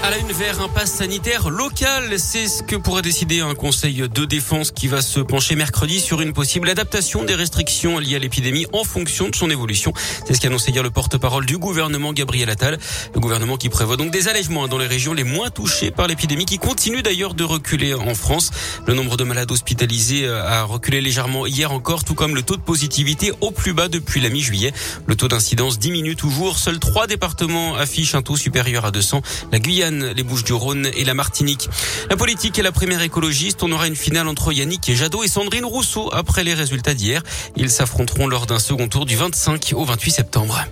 À la une vers un pass sanitaire local, c'est ce que pourrait décider un conseil de défense qui va se pencher mercredi sur une possible adaptation des restrictions liées à l'épidémie en fonction de son évolution. C'est ce qu'a annoncé hier le porte-parole du gouvernement Gabriel Attal. Le gouvernement qui prévoit donc des allègements dans les régions les moins touchées par l'épidémie qui continue d'ailleurs de reculer en France. Le nombre de malades hospitalisés a reculé légèrement hier encore, tout comme le taux de positivité au plus bas depuis la mi-juillet. Le taux d'incidence diminue toujours. Seuls trois départements affichent un taux supérieur à 200. La Guyane les Bouches-du-Rhône et la Martinique. La politique est la première écologiste. On aura une finale entre Yannick et Jadot et Sandrine Rousseau après les résultats d'hier. Ils s'affronteront lors d'un second tour du 25 au 28 septembre.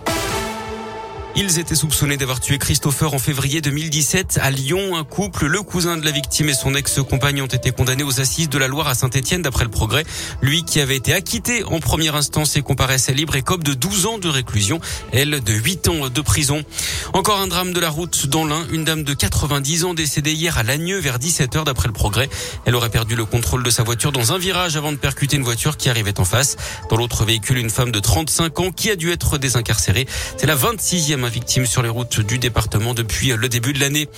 Ils étaient soupçonnés d'avoir tué Christopher en février 2017 à Lyon. Un couple, le cousin de la victime et son ex-compagne ont été condamnés aux assises de la Loire à Saint-Etienne d'après le progrès. Lui qui avait été acquitté en première instance et comparaissait libre et cope de 12 ans de réclusion. Elle de 8 ans de prison. Encore un drame de la route dans l'Ain. Une dame de 90 ans décédée hier à Lagneux vers 17h d'après le progrès. Elle aurait perdu le contrôle de sa voiture dans un virage avant de percuter une voiture qui arrivait en face. Dans l'autre véhicule, une femme de 35 ans qui a dû être désincarcérée. C'est la 26e victime sur les routes du département depuis le début de l'année.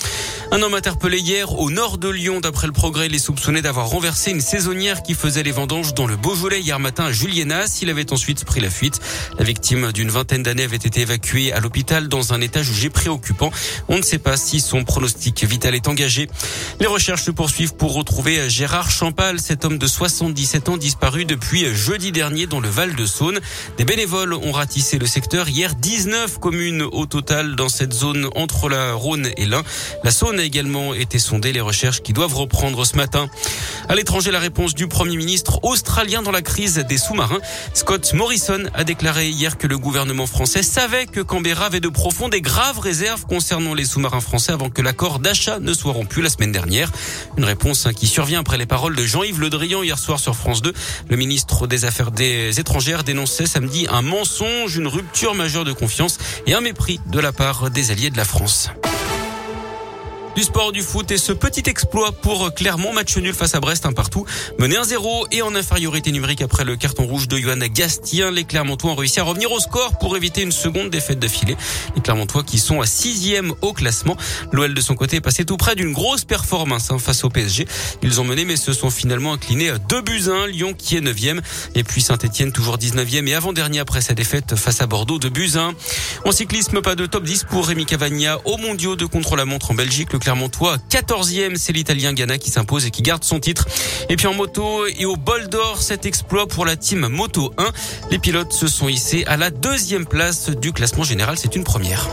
Un homme interpellé hier au nord de Lyon. D'après le progrès, il est soupçonné d'avoir renversé une saisonnière qui faisait les vendanges dans le Beaujolais hier matin à Julienas. Il avait ensuite pris la fuite. La victime d'une vingtaine d'années avait été évacuée à l'hôpital dans un état jugé préoccupant. On ne sait pas si son pronostic vital est engagé. Les recherches se poursuivent pour retrouver Gérard Champal, cet homme de 77 ans disparu depuis jeudi dernier dans le Val de Saône. Des bénévoles ont ratissé le secteur hier. 19 communes au total dans cette zone entre la Rhône et l'Ain. La Saône a également été sondée. Les recherches qui doivent reprendre ce matin. À l'étranger, la réponse du Premier ministre australien dans la crise des sous-marins. Scott Morrison a déclaré hier que le gouvernement français savait que Canberra avait de profondes et graves réserves concernant les sous-marins français avant que l'accord d'achat ne soit rompu la semaine dernière. Une réponse qui survient après les paroles de Jean-Yves Le Drian hier soir sur France 2. Le ministre des Affaires des étrangères dénonçait samedi un mensonge, une rupture majeure de confiance et un mépris de la part des alliés de la France. Du sport, du foot et ce petit exploit pour Clermont, match nul face à Brest, un partout, mené 1-0 et en infériorité numérique après le carton rouge de Johan Gastien. Les Clermontois ont réussi à revenir au score pour éviter une seconde défaite d'affilée. Les Clermontois qui sont à sixième au classement. L'OL de son côté est passé tout près d'une grosse performance hein, face au PSG. Ils ont mené mais se sont finalement inclinés à 2 buts 1. Lyon qui est 9e et puis Saint-Etienne toujours 19e et avant-dernier après sa défaite face à Bordeaux de buts 1. En cyclisme, pas de top 10 pour Rémi Cavagna au mondiaux de contre-la-montre en Belgique. Clermontois 14e, c'est l'Italien Ghana qui s'impose et qui garde son titre. Et puis en moto et au bol d'or, cet exploit pour la team Moto 1. Les pilotes se sont hissés à la deuxième place du classement général. C'est une première.